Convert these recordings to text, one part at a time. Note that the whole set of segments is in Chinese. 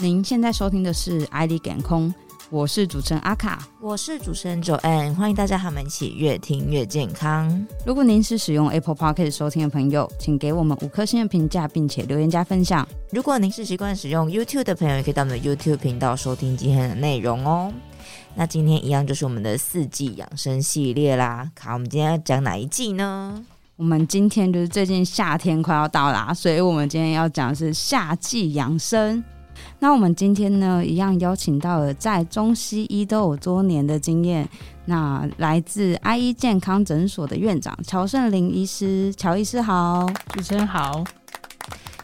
您现在收听的是《爱丽感空》，我是主持人阿卡，我是主持人 Joanne，欢迎大家和我们一起越听越健康。如果您是使用 Apple Podcast 收听的朋友，请给我们五颗星的评价，并且留言加分享。如果您是习惯使用 YouTube 的朋友，也可以到我们的 YouTube 频道收听今天的内容哦。那今天一样就是我们的四季养生系列啦。卡，我们今天要讲哪一季呢？我们今天就是最近夏天快要到啦，所以我们今天要讲的是夏季养生。那我们今天呢，一样邀请到了在中西医都有多年的经验，那来自 IE 健康诊所的院长乔胜林医师，乔医师好，主持人好。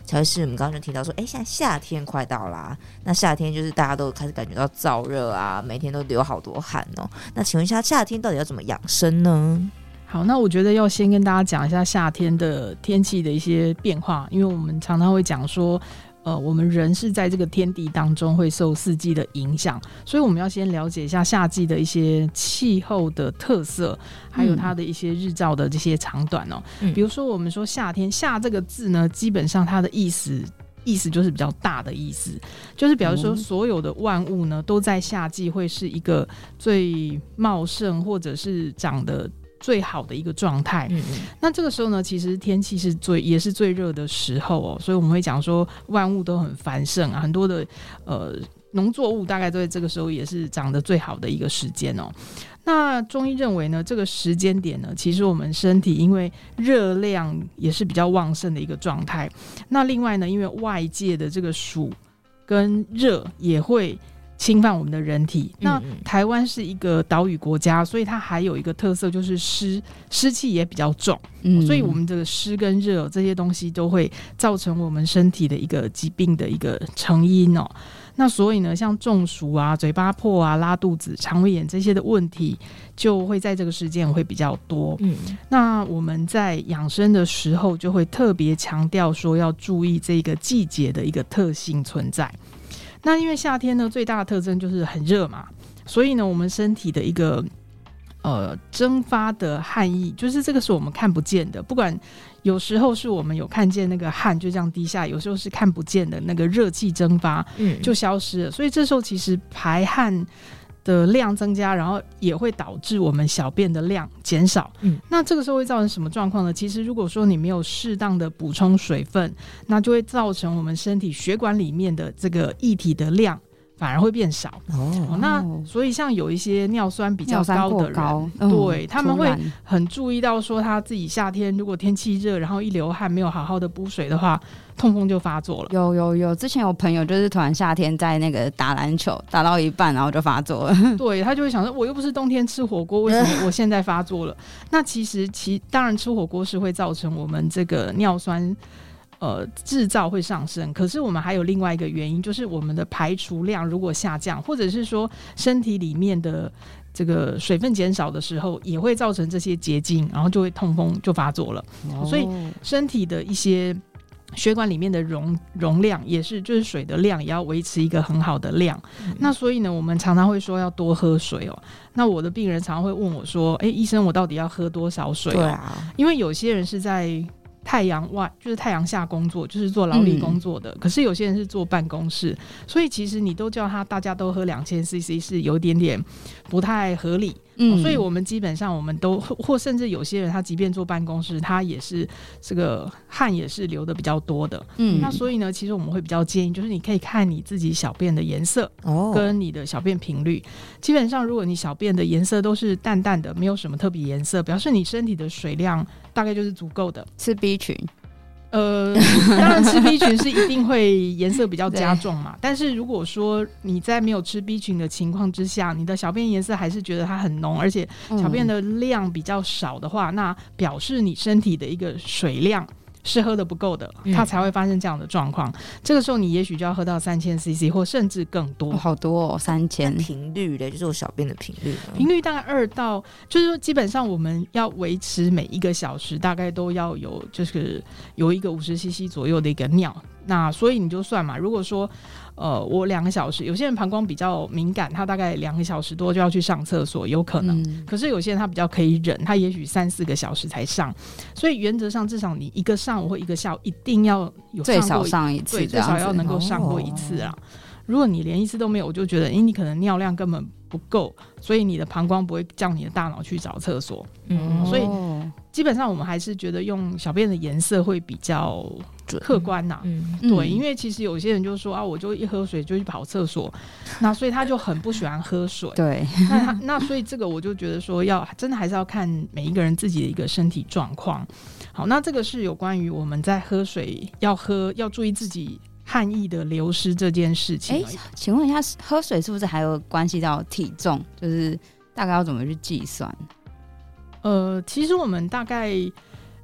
乔医师，我们刚刚就提到说，哎，现在夏天快到啦，那夏天就是大家都开始感觉到燥热啊，每天都流好多汗哦。那请问一下，夏天到底要怎么养生呢？好，那我觉得要先跟大家讲一下夏天的天气的一些变化，因为我们常常会讲说，呃，我们人是在这个天地当中会受四季的影响，所以我们要先了解一下夏季的一些气候的特色，还有它的一些日照的这些长短哦。嗯，比如说我们说夏天，夏这个字呢，基本上它的意思意思就是比较大的意思，就是比如说所有的万物呢，都在夏季会是一个最茂盛或者是长得。最好的一个状态，嗯嗯，那这个时候呢，其实天气是最也是最热的时候哦，所以我们会讲说万物都很繁盛啊，很多的呃农作物大概都在这个时候也是长得最好的一个时间哦。那中医认为呢，这个时间点呢，其实我们身体因为热量也是比较旺盛的一个状态，那另外呢，因为外界的这个暑跟热也会。侵犯我们的人体。那台湾是一个岛屿国家，所以它还有一个特色，就是湿湿气也比较重。嗯，所以我们这个湿跟热这些东西都会造成我们身体的一个疾病的一个成因哦。那所以呢，像中暑啊、嘴巴破啊、拉肚子、肠胃炎这些的问题，就会在这个时间会比较多。嗯，那我们在养生的时候，就会特别强调说要注意这个季节的一个特性存在。那因为夏天呢，最大的特征就是很热嘛，所以呢，我们身体的一个呃蒸发的汗液，就是这个是我们看不见的。不管有时候是我们有看见那个汗就这样滴下，有时候是看不见的那个热气蒸发，嗯，就消失了。所以这时候其实排汗的量增加，然后也会导致我们小便的量减少。嗯，那这个时候会造成什么状况呢？其实如果说你没有适当的补充水分，那就会造成我们身体血管里面的这个液体的量。反而会变少哦，那所以像有一些尿酸比较高的人，高嗯、对他们会很注意到说，他自己夏天如果天气热，然后一流汗没有好好的补水的话，痛风就发作了。有有有，之前有朋友就是突然夏天在那个打篮球，打到一半然后就发作了。对，他就会想说，我又不是冬天吃火锅，为什么我现在发作了？那其实其当然吃火锅是会造成我们这个尿酸。呃，制造会上升，可是我们还有另外一个原因，就是我们的排除量如果下降，或者是说身体里面的这个水分减少的时候，也会造成这些结晶，然后就会痛风就发作了。哦、所以身体的一些血管里面的容容量也是，就是水的量也要维持一个很好的量。嗯、那所以呢，我们常常会说要多喝水哦。那我的病人常常会问我说：“哎，医生，我到底要喝多少水？”对啊，因为有些人是在。太阳外就是太阳下工作，就是做劳力工作的。嗯、可是有些人是坐办公室，所以其实你都叫他大家都喝两千 CC 是有点点不太合理。嗯、哦，所以我们基本上我们都或甚至有些人他即便坐办公室，他也是这个汗也是流的比较多的。嗯，那所以呢，其实我们会比较建议，就是你可以看你自己小便的颜色哦，跟你的小便频率。哦、基本上如果你小便的颜色都是淡淡的，没有什么特别颜色，表示你身体的水量大概就是足够的。吃 B 群。呃，当然吃 B 群是一定会颜色比较加重嘛。但是如果说你在没有吃 B 群的情况之下，你的小便颜色还是觉得它很浓，而且小便的量比较少的话，嗯、那表示你身体的一个水量。是喝的不够的，它才会发生这样的状况。嗯、这个时候你也许就要喝到三千 CC 或甚至更多，哦、好多哦，三千。频率的，就是我小便的频率，频率大概二到，就是说基本上我们要维持每一个小时大概都要有，就是有一个五十 CC 左右的一个尿。那所以你就算嘛，如果说。呃，我两个小时，有些人膀胱比较敏感，他大概两个小时多就要去上厕所，有可能。嗯、可是有些人他比较可以忍，他也许三四个小时才上。所以原则上，至少你一个上午或一个下午一定要有最少上一次，对，最少要能够上过一次啊。哦、如果你连一次都没有，我就觉得，诶，你可能尿量根本不够，所以你的膀胱不会叫你的大脑去找厕所。嗯，所以基本上我们还是觉得用小便的颜色会比较客观呐。嗯，对，因为其实有些人就说啊，我就一喝水就去跑厕所，那所以他就很不喜欢喝水。对，那那所以这个我就觉得说，要真的还是要看每一个人自己的一个身体状况。好，那这个是有关于我们在喝水要喝要注意自己。汗液的流失这件事情，哎、欸，请问一下，喝水是不是还有关系到体重？就是大概要怎么去计算？呃，其实我们大概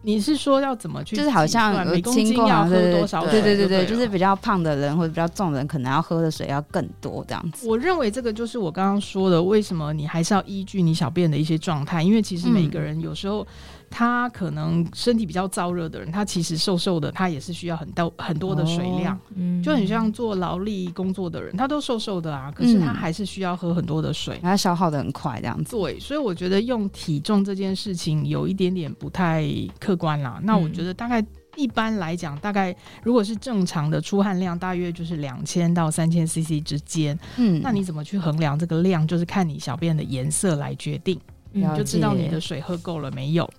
你是说要怎么去，就是好像每公斤要喝多少水？对对对对，就是比较胖的人或者比较重的人，可能要喝的水要更多这样子。我认为这个就是我刚刚说的，为什么你还是要依据你小便的一些状态，因为其实每个人有时候。嗯他可能身体比较燥热的人，他其实瘦瘦的，他也是需要很多很多的水量，哦嗯、就很像做劳力工作的人，他都瘦瘦的啊，可是他还是需要喝很多的水，他消耗的很快这样子。对，所以我觉得用体重这件事情有一点点不太客观啦。那我觉得大概一般来讲，大概如果是正常的出汗量，大约就是两千到三千 CC 之间。嗯，那你怎么去衡量这个量？就是看你小便的颜色来决定，你就知道你的水喝够了没有。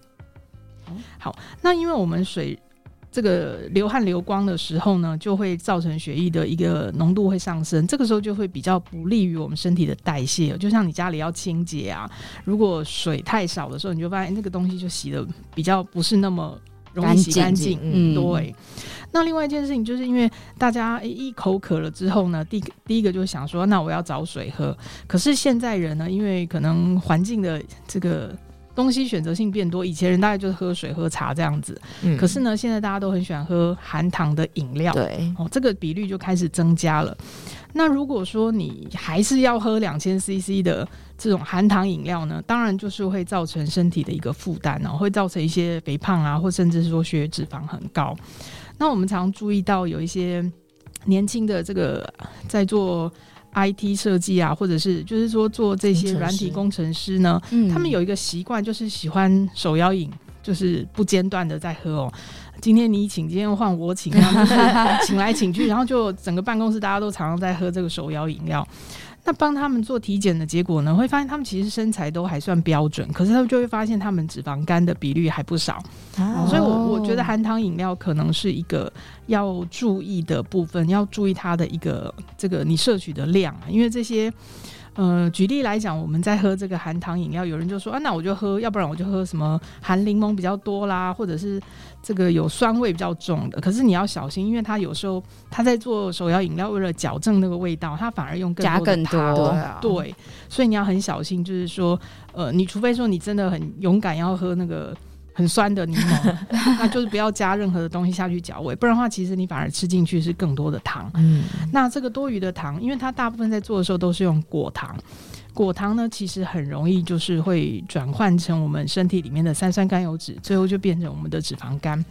好，那因为我们水这个流汗流光的时候呢，就会造成血液的一个浓度会上升，这个时候就会比较不利于我们身体的代谢。就像你家里要清洁啊，如果水太少的时候，你就发现那个东西就洗的比较不是那么容易洗干净。嗯，对。那另外一件事情，就是因为大家一口渴了之后呢，第第一个就想说，那我要找水喝。可是现在人呢，因为可能环境的这个。东西选择性变多，以前人大概就是喝水、喝茶这样子。嗯，可是呢，现在大家都很喜欢喝含糖的饮料。对，哦，这个比率就开始增加了。那如果说你还是要喝两千 CC 的这种含糖饮料呢，当然就是会造成身体的一个负担哦，会造成一些肥胖啊，或甚至是说血脂肪很高。那我们常注意到有一些年轻的这个在做。IT 设计啊，或者是就是说做这些软体工程师呢，嗯、他们有一个习惯，就是喜欢手摇饮，就是不间断的在喝哦。今天你请，今天换我请，然后就是 请来请去，然后就整个办公室大家都常常在喝这个手摇饮料。那帮他们做体检的结果呢，会发现他们其实身材都还算标准，可是他们就会发现他们脂肪肝的比率还不少。哦、所以我我觉得含糖饮料可能是一个要注意的部分，要注意它的一个这个你摄取的量，因为这些。呃，举例来讲，我们在喝这个含糖饮料，有人就说啊，那我就喝，要不然我就喝什么含柠檬比较多啦，或者是这个有酸味比较重的。可是你要小心，因为他有时候他在做手摇饮料，为了矫正那个味道，他反而用更多糖，加更多，对，所以你要很小心，就是说，呃，你除非说你真的很勇敢要喝那个。很酸的柠檬，那就是不要加任何的东西下去搅味，不然的话，其实你反而吃进去是更多的糖。嗯，那这个多余的糖，因为它大部分在做的时候都是用果糖，果糖呢其实很容易就是会转换成我们身体里面的三酸甘油脂，最后就变成我们的脂肪肝。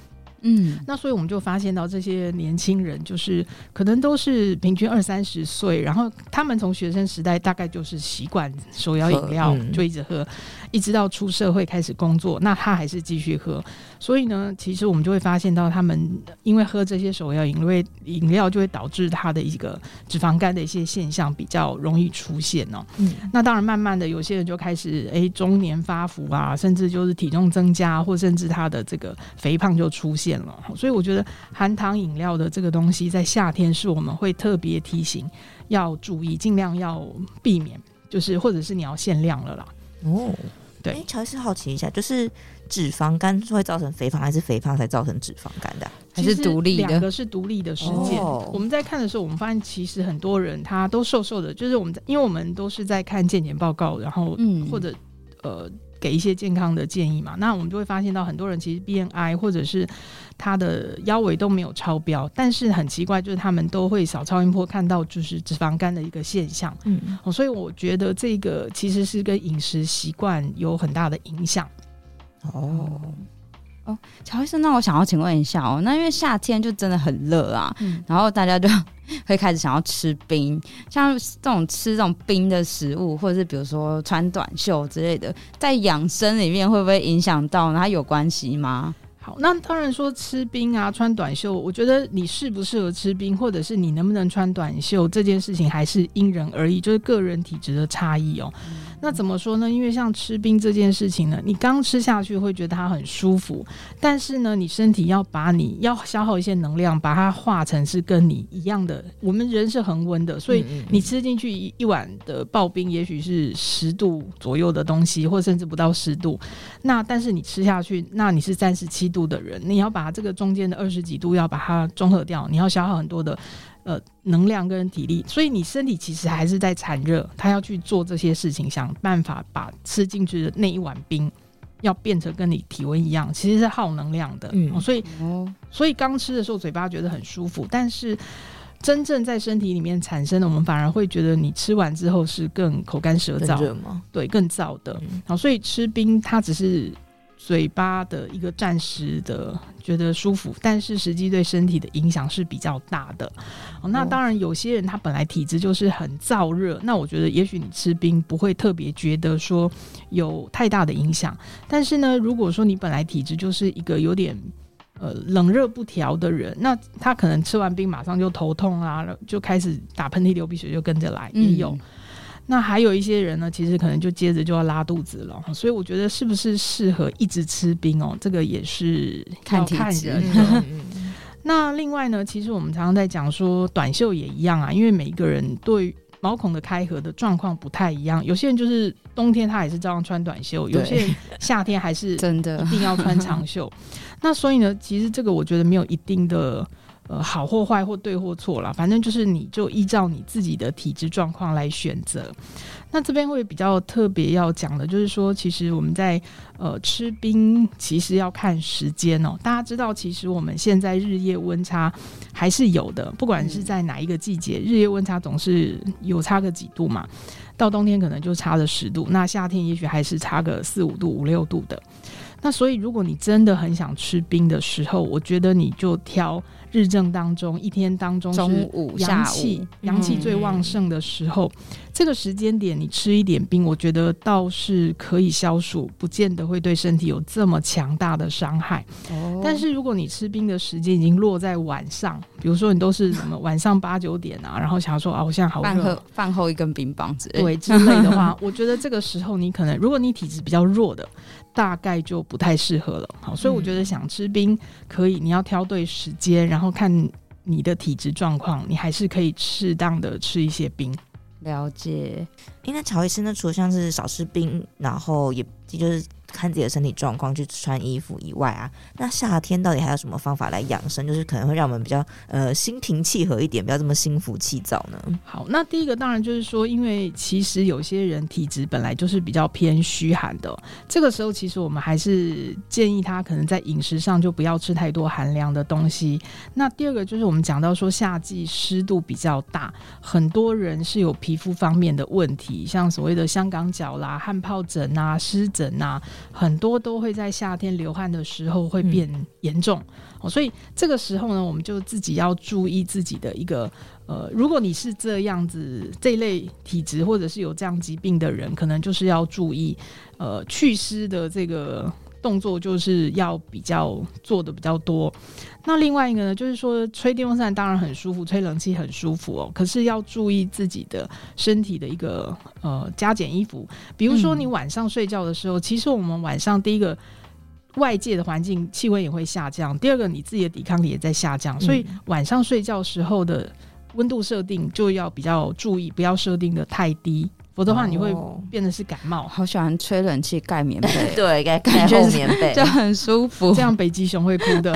嗯，那所以我们就发现到这些年轻人，就是可能都是平均二三十岁，然后他们从学生时代大概就是习惯手摇饮料，就一直喝，一直到出社会开始工作，那他还是继续喝。所以呢，其实我们就会发现到他们因为喝这些手摇饮料，饮料就会导致他的一个脂肪肝的一些现象比较容易出现哦。嗯，那当然慢慢的有些人就开始哎中年发福啊，甚至就是体重增加，或甚至他的这个肥胖就出现。了，所以我觉得含糖饮料的这个东西在夏天是我们会特别提醒要注意，尽量要避免，就是或者是你要限量了啦。哦，对。哎，乔医师好奇一下，就是脂肪肝会造成肥胖，还是肥胖才造成脂肪肝的？还是独立的？两个是独立的事件。哦、我们在看的时候，我们发现其实很多人他都瘦瘦的，就是我们在，因为我们都是在看健检报告，然后嗯，或者呃。给一些健康的建议嘛，那我们就会发现到很多人其实 BMI 或者是他的腰围都没有超标，但是很奇怪，就是他们都会扫超音波看到就是脂肪肝的一个现象。嗯，所以我觉得这个其实是跟饮食习惯有很大的影响。哦。哦，乔医生，那我想要请问一下哦，那因为夏天就真的很热啊，嗯、然后大家就会开始想要吃冰，像这种吃这种冰的食物，或者是比如说穿短袖之类的，在养生里面会不会影响到？它有关系吗？好，那当然说吃冰啊，穿短袖，我觉得你适不适合吃冰，或者是你能不能穿短袖这件事情，还是因人而异，就是个人体质的差异哦。嗯那怎么说呢？因为像吃冰这件事情呢，你刚吃下去会觉得它很舒服，但是呢，你身体要把你要消耗一些能量，把它化成是跟你一样的。我们人是恒温的，所以你吃进去一一碗的刨冰，也许是十度左右的东西，或甚至不到十度。那但是你吃下去，那你是三十七度的人，你要把这个中间的二十几度要把它中和掉，你要消耗很多的。呃，能量跟体力，所以你身体其实还是在产热，他要去做这些事情，想办法把吃进去的那一碗冰，要变成跟你体温一样，其实是耗能量的。嗯，所以，所以刚吃的时候嘴巴觉得很舒服，但是真正在身体里面产生的，我们反而会觉得你吃完之后是更口干舌燥吗？对，更燥的。好，所以吃冰它只是。嘴巴的一个暂时的觉得舒服，但是实际对身体的影响是比较大的。哦，那当然，有些人他本来体质就是很燥热，那我觉得也许你吃冰不会特别觉得说有太大的影响。但是呢，如果说你本来体质就是一个有点呃冷热不调的人，那他可能吃完冰马上就头痛啊，就开始打喷嚏、流鼻血就跟着来，也有。嗯那还有一些人呢，其实可能就接着就要拉肚子了，所以我觉得是不是适合一直吃冰哦？这个也是看看人的。那另外呢，其实我们常常在讲说短袖也一样啊，因为每一个人对毛孔的开合的状况不太一样，有些人就是冬天他也是照样穿短袖，有些人夏天还是 真的一定要穿长袖。那所以呢，其实这个我觉得没有一定的。呃，好或坏或对或错啦，反正就是你就依照你自己的体质状况来选择。那这边会比较特别要讲的，就是说，其实我们在呃吃冰，其实要看时间哦。大家知道，其实我们现在日夜温差还是有的，不管是在哪一个季节，日夜温差总是有差个几度嘛。到冬天可能就差了十度，那夏天也许还是差个四五度、五六度的。那所以，如果你真的很想吃冰的时候，我觉得你就挑日正当中一天当中是阳气阳气最旺盛的时候，嗯、这个时间点你吃一点冰，我觉得倒是可以消暑，不见得会对身体有这么强大的伤害。哦、但是如果你吃冰的时间已经落在晚上，比如说你都是什么晚上八九点啊，然后想说啊，我现在好热，饭后饭后一根冰棒之类对之类的话，我觉得这个时候你可能，如果你体质比较弱的。大概就不太适合了，好，所以我觉得想吃冰可以，你要挑对时间，然后看你的体质状况，你还是可以适当的吃一些冰。了解，因为乔医师呢，除了像是少吃冰，然后也就是。看自己的身体状况去穿衣服以外啊，那夏天到底还有什么方法来养生？就是可能会让我们比较呃心平气和一点，不要这么心浮气躁呢？好，那第一个当然就是说，因为其实有些人体质本来就是比较偏虚寒的，这个时候其实我们还是建议他可能在饮食上就不要吃太多寒凉的东西。那第二个就是我们讲到说夏季湿度比较大，很多人是有皮肤方面的问题，像所谓的香港脚啦、汗疱疹啊、湿疹啊。很多都会在夏天流汗的时候会变严重，嗯，所以这个时候呢，我们就自己要注意自己的一个呃，如果你是这样子这一类体质或者是有这样疾病的人，可能就是要注意呃祛湿的这个。动作就是要比较做的比较多，那另外一个呢，就是说吹电风扇当然很舒服，吹冷气很舒服哦，可是要注意自己的身体的一个呃加减衣服，比如说你晚上睡觉的时候，嗯、其实我们晚上第一个外界的环境气温也会下降，第二个你自己的抵抗力也在下降，所以晚上睡觉时候的温度设定就要比较注意，不要设定的太低。否则的话，你会变得是感冒。好喜欢吹冷气盖棉被，对，盖盖厚棉被 就很舒服。这样北极熊会哭的，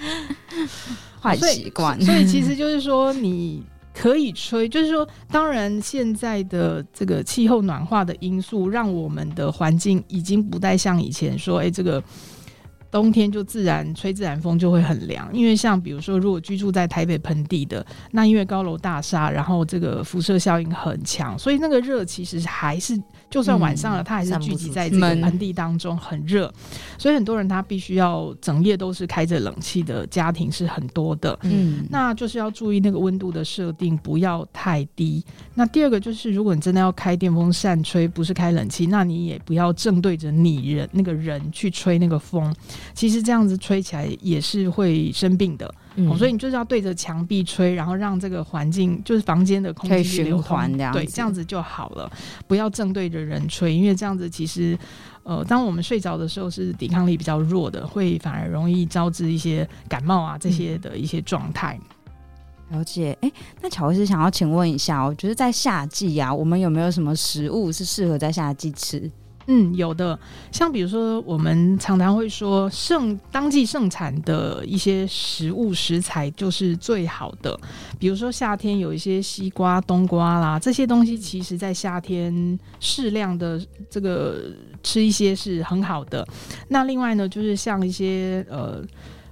坏习惯。所以其实就是说，你可以吹，就是说，当然现在的这个气候暖化的因素，让我们的环境已经不再像以前说，哎、欸，这个。冬天就自然吹自然风就会很凉，因为像比如说，如果居住在台北盆地的，那因为高楼大厦，然后这个辐射效应很强，所以那个热其实还是就算晚上了，它还是聚集在这个盆地当中很热，所以很多人他必须要整夜都是开着冷气的家庭是很多的，嗯，那就是要注意那个温度的设定不要太低。那第二个就是，如果你真的要开电风扇吹，不是开冷气，那你也不要正对着你人那个人去吹那个风。其实这样子吹起来也是会生病的。嗯、所以你就是要对着墙壁吹，然后让这个环境就是房间的空气循环，对，这样子就好了。不要正对着人吹，因为这样子其实，呃，当我们睡着的时候是抵抗力比较弱的，会反而容易招致一些感冒啊这些的一些状态。了解，哎，那巧慧师想要请问一下，我觉得在夏季呀、啊，我们有没有什么食物是适合在夏季吃？嗯，有的，像比如说，我们常常会说盛当季盛产的一些食物食材就是最好的。比如说夏天有一些西瓜、冬瓜啦，这些东西其实在夏天适量的这个吃一些是很好的。那另外呢，就是像一些呃。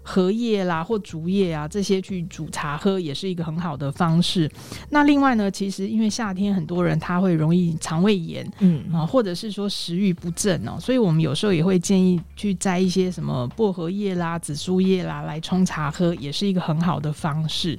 荷叶啦，或竹叶啊，这些去煮茶喝也是一个很好的方式。那另外呢，其实因为夏天很多人他会容易肠胃炎，嗯啊，或者是说食欲不振哦，所以我们有时候也会建议去摘一些什么薄荷叶啦、紫苏叶啦来冲茶喝，也是一个很好的方式。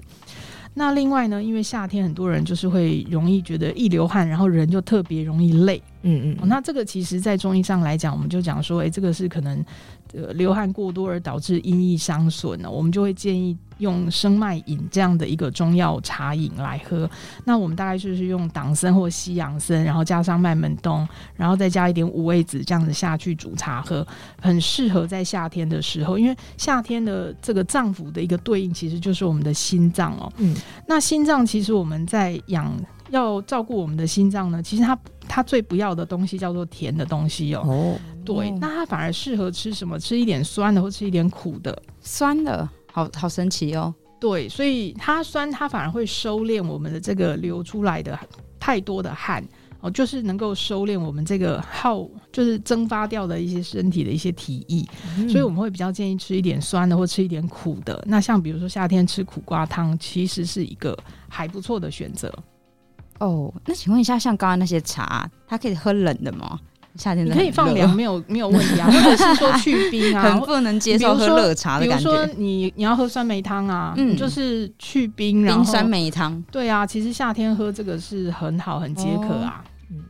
那另外呢，因为夏天很多人就是会容易觉得一流汗，然后人就特别容易累，嗯嗯、哦，那这个其实在中医上来讲，我们就讲说，哎，这个是可能。呃，流汗过多而导致阴液伤损呢，我们就会建议用生脉饮这样的一个中药茶饮来喝。那我们大概就是用党参或西洋参，然后加上麦门冬，然后再加一点五味子，这样子下去煮茶喝，很适合在夏天的时候。因为夏天的这个脏腑的一个对应，其实就是我们的心脏哦。嗯，那心脏其实我们在养。要照顾我们的心脏呢，其实它它最不要的东西叫做甜的东西哦。哦，对，那它反而适合吃什么？吃一点酸的，或吃一点苦的。酸的，好好神奇哦。对，所以它酸，它反而会收敛我们的这个流出来的太多的汗哦，就是能够收敛我们这个耗，就是蒸发掉的一些身体的一些体液。嗯。所以我们会比较建议吃一点酸的，或吃一点苦的。那像比如说夏天吃苦瓜汤，其实是一个还不错的选择。哦，那请问一下，像刚刚那些茶，它可以喝冷的吗？夏天的可以放凉，没有 没有问题啊。或者是说去冰啊，很不能接受喝热茶的感觉。比如说你你要喝酸梅汤啊，嗯，就是去冰，然后冰酸梅汤。对啊，其实夏天喝这个是很好，很解渴啊。嗯，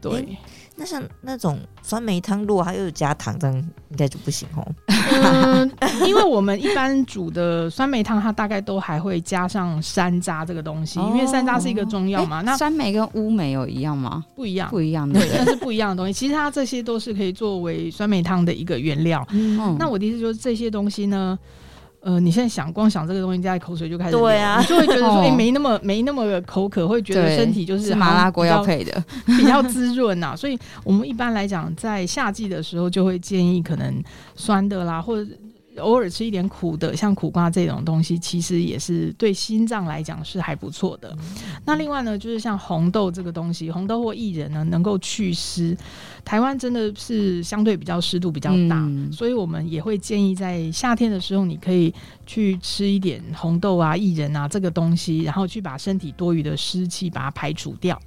对。欸那像那种酸梅汤，如果它又有加糖，这样应该就不行哦。嗯，因为我们一般煮的酸梅汤，它大概都还会加上山楂这个东西，因为山楂是一个中药嘛。那酸梅跟乌梅有一样吗？不一样，不一样的，对，但是不一样的东西。其实它这些都是可以作为酸梅汤的一个原料。嗯，那我的意思就是这些东西呢。呃，你现在想光想这个东西，加口水就开始流，对啊，你就会觉得说，哎、欸，没那么没那么口渴，会觉得身体就是，是麻辣锅要配的，比较滋润呐。所以我们一般来讲，在夏季的时候，就会建议可能酸的啦，或者。偶尔吃一点苦的，像苦瓜这种东西，其实也是对心脏来讲是还不错的。那另外呢，就是像红豆这个东西，红豆或薏仁呢，能够祛湿。台湾真的是相对比较湿度比较大，嗯，所以我们也会建议在夏天的时候，你可以去吃一点红豆啊、薏仁啊这个东西，然后去把身体多余的湿气把它排除掉，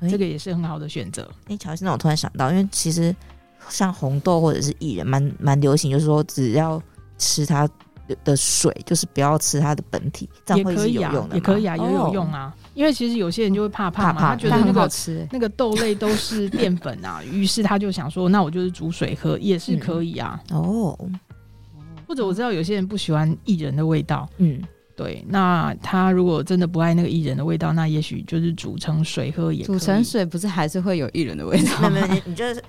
欸，这个也是很好的选择。哎，乔医生，我突然想到，因为其实像红豆或者是薏仁，蛮蛮流行，就是说只要。吃它的水，就是不要吃它的本体，这样会是有用的，也可以啊，也可以啊，也有用啊。因为其实有些人就会怕怕嘛，怕怕他觉得那个吃那个豆类都是淀粉啊，于是他就想说，那我就是煮水喝也是可以啊。哦、嗯，或者我知道有些人不喜欢薏仁的味道，嗯，对，那他如果真的不爱那个薏仁的味道，那也许就是煮成水喝也可以。煮成水不是还是会有薏仁的味道吗？没有，你就是。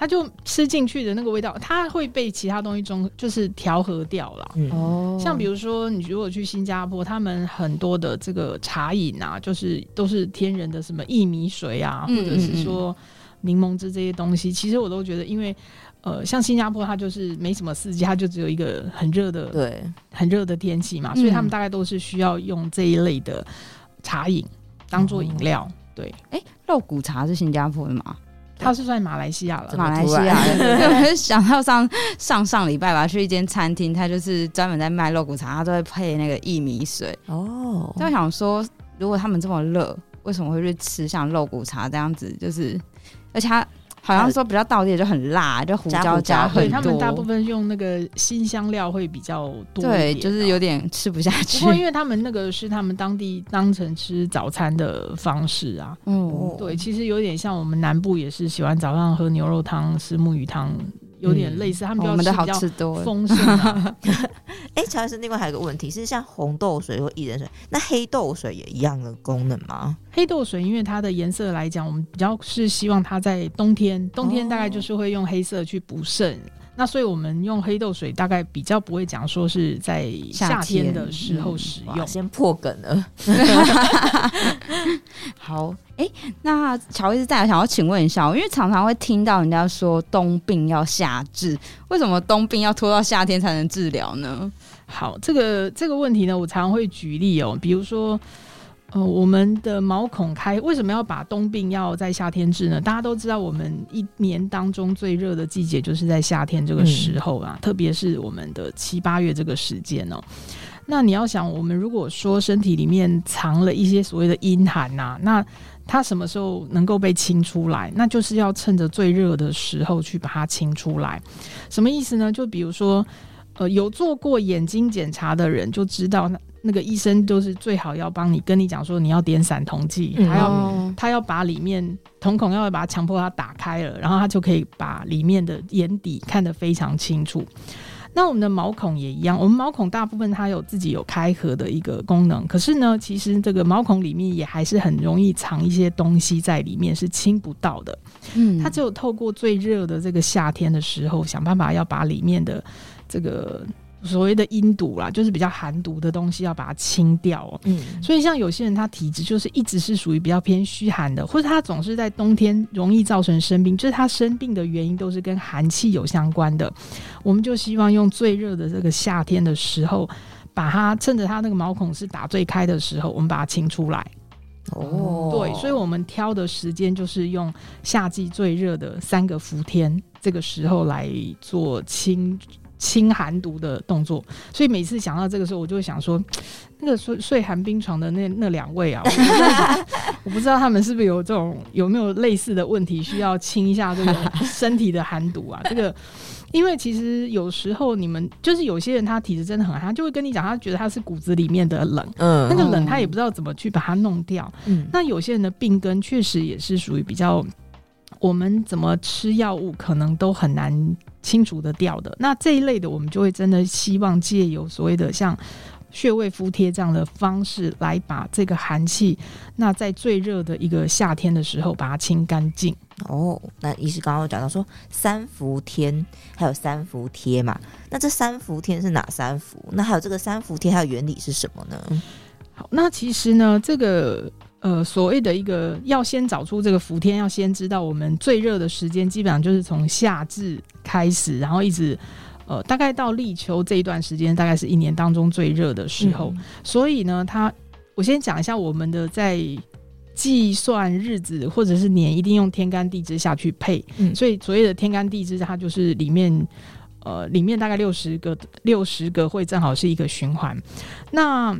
它就吃进去的那个味道，它会被其他东西中就是调和掉了。哦、嗯，像比如说，你如果去新加坡，他们很多的这个茶饮啊，就是都是天然的，什么薏米水啊，或者是说柠檬汁这些东西。其实我都觉得，因为呃，像新加坡，它就是没什么四季，它就只有一个很热的，对，很热的天气嘛，所以他们大概都是需要用这一类的茶饮当做饮料。对，哎、欸，肉骨茶是新加坡的吗？他是算马来西亚了，马来西亚的。我 想到上上上礼拜吧，去一间餐厅，他就是专门在卖肉骨茶，他都会配那个薏米水。哦，就想说，如果他们这么热，为什么会去吃像肉骨茶这样子？就是，而且他。好像说比较道地就很辣，就胡椒加很多。对，他们大部分用那个新香料会比较多。对，就是有点吃不下去。不过因为他们那个是他们当地当成吃早餐的方式啊。嗯，对，其实有点像我们南部也是喜欢早上喝牛肉汤、吃木鱼汤有点类似，嗯、他们比较我们的好吃多丰盛、啊。哎，乔老师，另外还有一个问题是，像红豆水或薏仁水，那黑豆水也一样的功能吗？黑豆水因为它的颜色来讲，我们比较是希望它在冬天，冬天大概就是会用黑色去补肾。哦那所以，我们用黑豆水大概比较不会讲说是在夏天的时候使用。嗯、先破梗了。好，哎、欸，那乔医师再来想要请问一下，因为常常会听到人家说冬病要夏治，为什么冬病要拖到夏天才能治疗呢？好，这个这个问题呢，我常常会举例哦，比如说。呃，我们的毛孔开为什么要把冬病要在夏天治呢？大家都知道，我们一年当中最热的季节就是在夏天这个时候啊，嗯、特别是我们的七八月这个时间哦。那你要想，我们如果说身体里面藏了一些所谓的阴寒呐，那它什么时候能够被清出来？那就是要趁着最热的时候去把它清出来。什么意思呢？就比如说，呃，有做过眼睛检查的人就知道那。个医生就是最好要帮你跟你讲说，你要点散瞳剂，他要、嗯、他要把里面瞳孔要把它强迫它打开了，然后他就可以把里面的眼底看得非常清楚。那我们的毛孔也一样，我们毛孔大部分它有自己有开合的一个功能，可是呢，其实这个毛孔里面也还是很容易藏一些东西在里面，是清不到的。嗯，它只有透过最热的这个夏天的时候，想办法要把里面的这个。所谓的阴毒啦，就是比较寒毒的东西，要把它清掉哦。嗯，所以像有些人他体质就是一直是属于比较偏虚寒的，或者他总是在冬天容易造成生病，就是他生病的原因都是跟寒气有相关的。我们就希望用最热的这个夏天的时候，把它趁着他那个毛孔是打最开的时候，我们把它清出来。哦，对，所以我们挑的时间就是用夏季最热的三个伏天这个时候来做清。清寒毒的动作，所以每次想到这个时候，我就会想说，那个睡睡寒冰床的那那两位啊，我不知道他们是不是有这种有没有类似的问题，需要清一下这个 身体的寒毒啊？这个，因为其实有时候你们就是有些人他体质真的很寒，他就会跟你讲，他觉得他是骨子里面的冷，嗯，那个冷他也不知道怎么去把它弄掉。嗯，那有些人的病根确实也是属于比较，我们怎么吃药物可能都很难。清除得掉的，那这一类的，我们就会真的希望借由所谓的像穴位敷贴这样的方式，来把这个寒气，那在最热的一个夏天的时候，把它清干净。哦，那医师刚刚有讲到说三伏天还有三伏贴嘛，那这三伏天是哪三伏？那还有这个三伏贴，它的原理是什么呢？好，那其实呢，这个。呃，所谓的一个要先找出这个伏天，要先知道我们最热的时间，基本上就是从夏至开始，然后一直呃，大概到立秋这一段时间，大概是一年当中最热的时候。嗯、所以呢，它我先讲一下我们的在计算日子或者是年，一定用天干地支下去配。嗯、所以所谓的天干地支，它就是里面呃，里面大概六十个六十个会正好是一个循环。那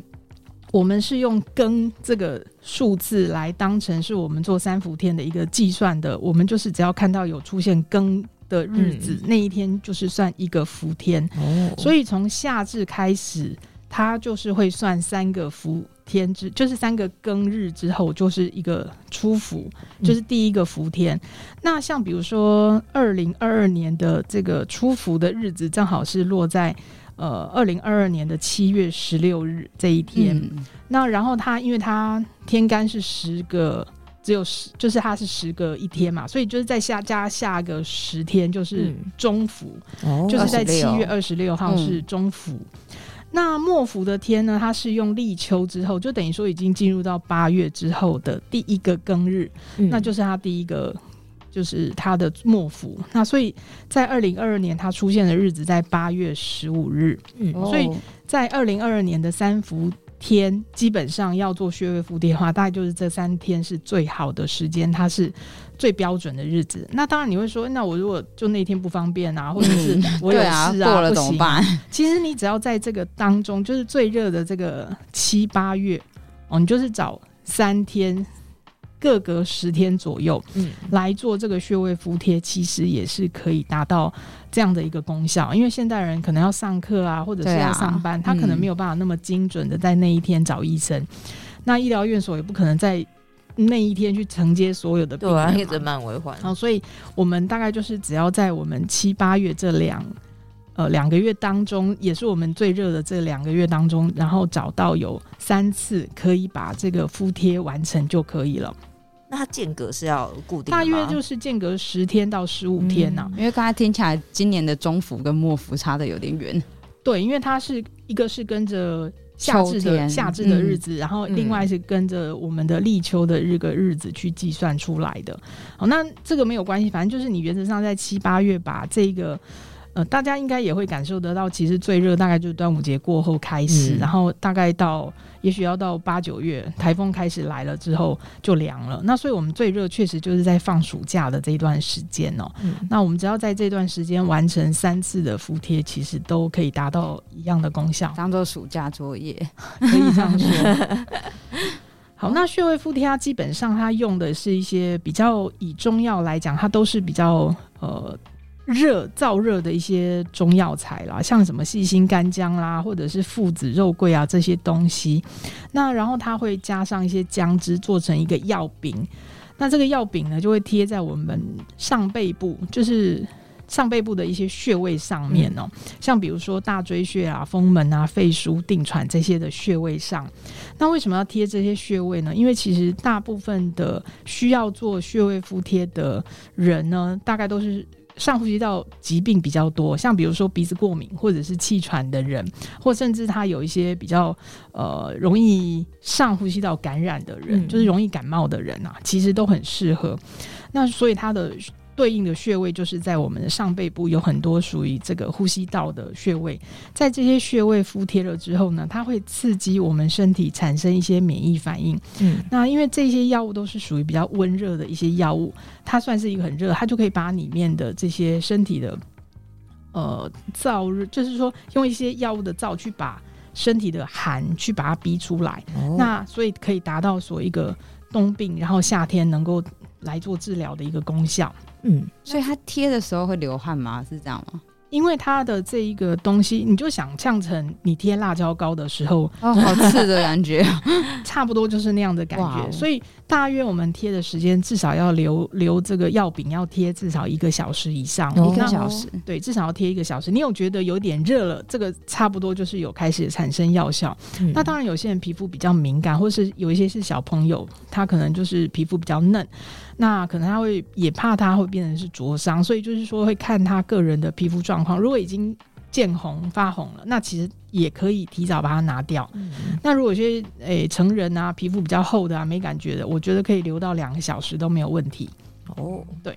我们是用庚这个数字来当成是我们做三伏天的一个计算的。我们就是只要看到有出现庚的日子，嗯、那一天就是算一个伏天。哦，所以从夏至开始，它就是会算三个伏天之，就是三个庚日之后就是一个初伏，就是第一个伏天。嗯、那像比如说二零二二年的这个初伏的日子，正好是落在。呃，二零二二年的七月十六日这一天，嗯、那然后他因为他天干是十个，只有十，就是他是十个一天嘛，所以就是在下加下个十天就是中伏，嗯、就是在七月二十六号是中伏。嗯、那末伏的天呢，它是用立秋之后，就等于说已经进入到八月之后的第一个庚日，嗯、那就是它第一个。就是它的末伏，那所以在二零二二年它出现的日子在八月十五日，嗯，所以在二零二二年的三伏天，基本上要做穴位敷贴的话，大概就是这三天是最好的时间，它是最标准的日子。那当然你会说，那我如果就那天不方便啊，或者是我有事啊，嗯、啊过了怎么办？不行。其实你只要在这个当中，就是最热的这个七八月哦，你就是找三天。各隔十天左右，嗯，来做这个穴位敷贴，其实也是可以达到这样的一个功效。因为现代人可能要上课啊，或者是要上班，啊、他可能没有办法那么精准的在那一天找医生。嗯、那医疗院所也不可能在那一天去承接所有的病人嘛，对啊，人满为患。好，所以我们大概就是只要在我们七八月这两呃两个月当中，也是我们最热的这两个月当中，然后找到有三次可以把这个敷贴完成就可以了。那它间隔是要固定的，大约就是间隔十天到十五天呐、啊嗯。因为刚才听起来，今年的中伏跟末伏差的有点远。对，因为它是一个是跟着夏至的夏至的日子，嗯，然后另外是跟着我们的立秋的日个日子去计算出来的。好，那这个没有关系，反正就是你原则上在七八月把这个。呃，大家应该也会感受得到，其实最热大概就是端午节过后开始，嗯、然后大概到也许要到八九月，台风开始来了之后就凉了。那所以我们最热确实就是在放暑假的这一段时间哦、喔嗯。那我们只要在这段时间完成三次的敷贴，其实都可以达到一样的功效，当做暑假作业，可以这样说。好，那穴位敷贴它基本上它用的是一些比较以中药来讲，它都是比较呃。热燥热的一些中药材啦，像什么细心干姜啦，或者是附子肉桂啊这些东西。那然后它会加上一些姜汁，做成一个药饼。那这个药饼呢，就会贴在我们上背部，就是上背部的一些穴位上面哦。像比如说大椎穴啊、风门啊、肺腧、定喘这些的穴位上。那为什么要贴这些穴位呢？因为其实大部分的需要做穴位敷贴的人呢，大概都是。上呼吸道疾病比较多，像比如说鼻子过敏或者是气喘的人，或甚至他有一些比较呃容易上呼吸道感染的人，嗯，就是容易感冒的人啊，其实都很适合。那所以他的。对应的穴位就是在我们的上背部，有很多属于这个呼吸道的穴位。在这些穴位敷贴了之后呢，它会刺激我们身体产生一些免疫反应。嗯，那因为这些药物都是属于比较温热的一些药物，它算是一个很热，它就可以把里面的这些身体的呃燥热，就是说用一些药物的燥去把身体的寒去把它逼出来。哦，那所以可以达到所一个冬病，然后夏天能够来做治疗的一个功效。嗯，所以它贴的时候会流汗吗？是这样吗？因为它的这一个东西，你就想象成你贴辣椒膏的时候，哦，好刺的感觉，差不多就是那样的感觉。所以大约我们贴的时间至少要留留这个药饼要贴至少一个小时以上，一个小时，对，至少要贴一个小时。你有觉得有点热了，这个差不多就是有开始产生药效。嗯。那当然，有些人皮肤比较敏感，或是有一些是小朋友，他可能就是皮肤比较嫩。那可能他会也怕他会变成是灼伤，所以就是说会看他个人的皮肤状况。如果已经见红发红了，那其实也可以提早把它拿掉。嗯、那如果些诶、欸、成人啊，皮肤比较厚的啊，没感觉的，我觉得可以留到两个小时都没有问题。哦，对。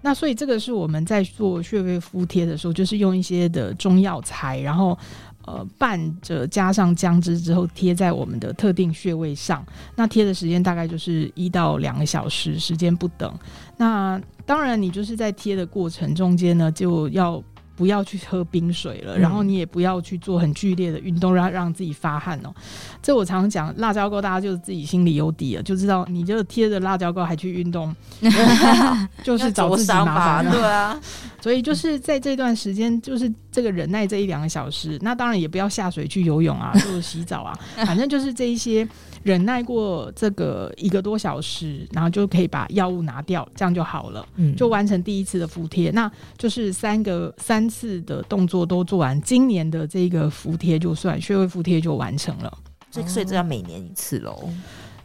那所以这个是我们在做穴位敷贴的时候，就是用一些的中药材，然后。呃，伴着加上姜汁之后贴在我们的特定穴位上，那贴的时间大概就是一到两个小时，时间不等。那当然，你就是在贴的过程中间呢，就要。不要去喝冰水了，然后你也不要去做很剧烈的运动，让让自己发汗哦。这我常常讲，辣椒膏大家就自己心里有底了，就知道你就贴着辣椒膏还去运动，就是找自己麻烦了。对啊，所以就是在这段时间，就是这个忍耐这一两个小时，那当然也不要下水去游泳啊，或者洗澡啊，反正就是这一些。忍耐过这个一个多小时，然后就可以把药物拿掉，这样就好了。嗯，就完成第一次的敷贴，那就是三个三次的动作都做完，今年的这个敷贴就算穴位敷贴就完成了。所以，所以这要每年一次喽。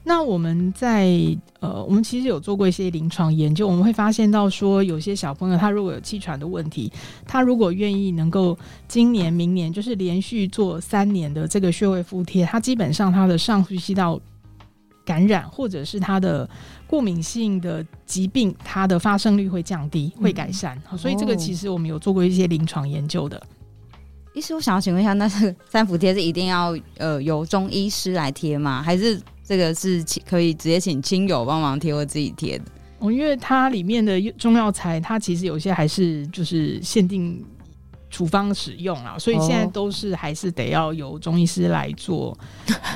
那我们在呃，我们其实有做过一些临床研究，我们会发现到说，有些小朋友他如果有气喘的问题，他如果愿意能够今年、明年就是连续做三年的这个穴位敷贴，他基本上他的上呼吸道感染或者是他的过敏性的疾病，它的发生率会降低，会改善。嗯。所以这个其实我们有做过一些临床研究的。医师，我想要请问一下，那是三伏贴是一定要呃由中医师来贴吗？还是？这个是可以直接请亲友帮忙贴或自己贴的。哦，因为它里面的中药材，它其实有些还是就是限定处方使用啊，所以现在都是还是得要由中医师来做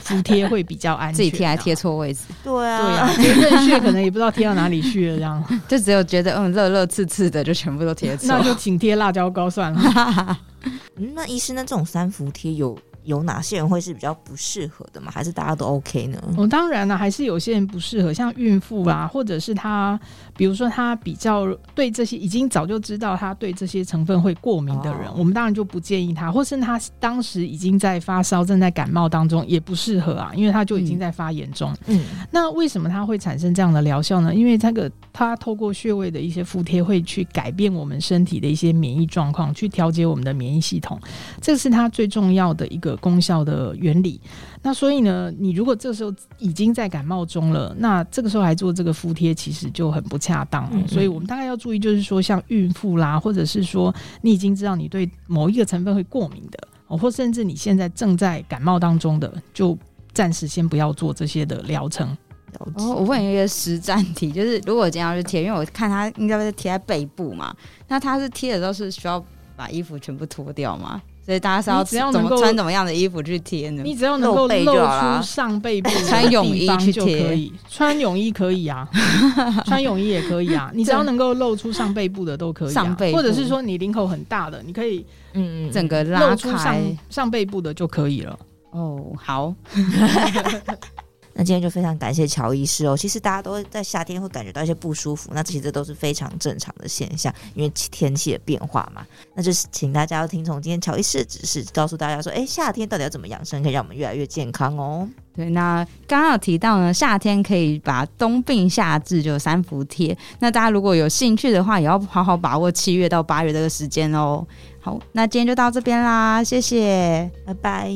敷贴会比较安全，啊，自己贴还贴错位置，对啊，对啊，贴任穴可能也不知道贴到哪里去了，这样。就只有觉得嗯热热刺刺的就全部都贴错，那就请贴辣椒膏算了。嗯，那医师，那这种三伏贴有有哪些人会是比较不适合的吗？还是大家都 OK 呢？哦，当然了，还是有些人不适合，像孕妇啊，或者是他，比如说他比较对这些已经早就知道他对这些成分会过敏的人，哦、我们当然就不建议他，或是他当时已经在发烧、正在感冒当中，也不适合啊，因为他就已经在发炎中。嗯，那为什么它会产生这样的疗效呢？因为这个它透过穴位的一些敷贴，会去改变我们身体的一些免疫状况，去调节我们的免疫系统，这是它最重要的一个功效的原理。那所以呢，你如果这时候已经在感冒中了，那这个时候还做这个敷贴，其实就很不恰当。嗯嗯，所以我们大概要注意，就是说像孕妇啦，或者是说你已经知道你对某一个成分会过敏的，哦，或甚至你现在正在感冒当中的，就暂时先不要做这些的疗程。哦，我问一个实战题，就是如果我今天要去贴，因为我看它应该会贴在背部嘛，那它是贴的时候是需要把衣服全部脱掉吗？所以大家是要怎么穿怎么样的衣服去贴呢？你只要能够露出上背部，穿泳衣去贴可以，穿泳衣可以啊，穿泳衣也可以啊。你只要能够露出上背部的都可以，啊，上背或者是说你领口很大的，你可以嗯整个拉露出上上背部的就可以了。哦，好。那今天就非常感谢乔医师哦。其实大家都会在夏天会感觉到一些不舒服，那其实这都是非常正常的现象，因为天气的变化嘛。那就是请大家要听从今天乔医师的指示，告诉大家说，哎，夏天到底要怎么养生，可以让我们越来越健康哦。对，那刚刚有提到呢，夏天可以把冬病夏治，就三伏贴。那大家如果有兴趣的话，也要好好把握七月到八月这个时间哦。好，那今天就到这边啦，谢谢，拜拜。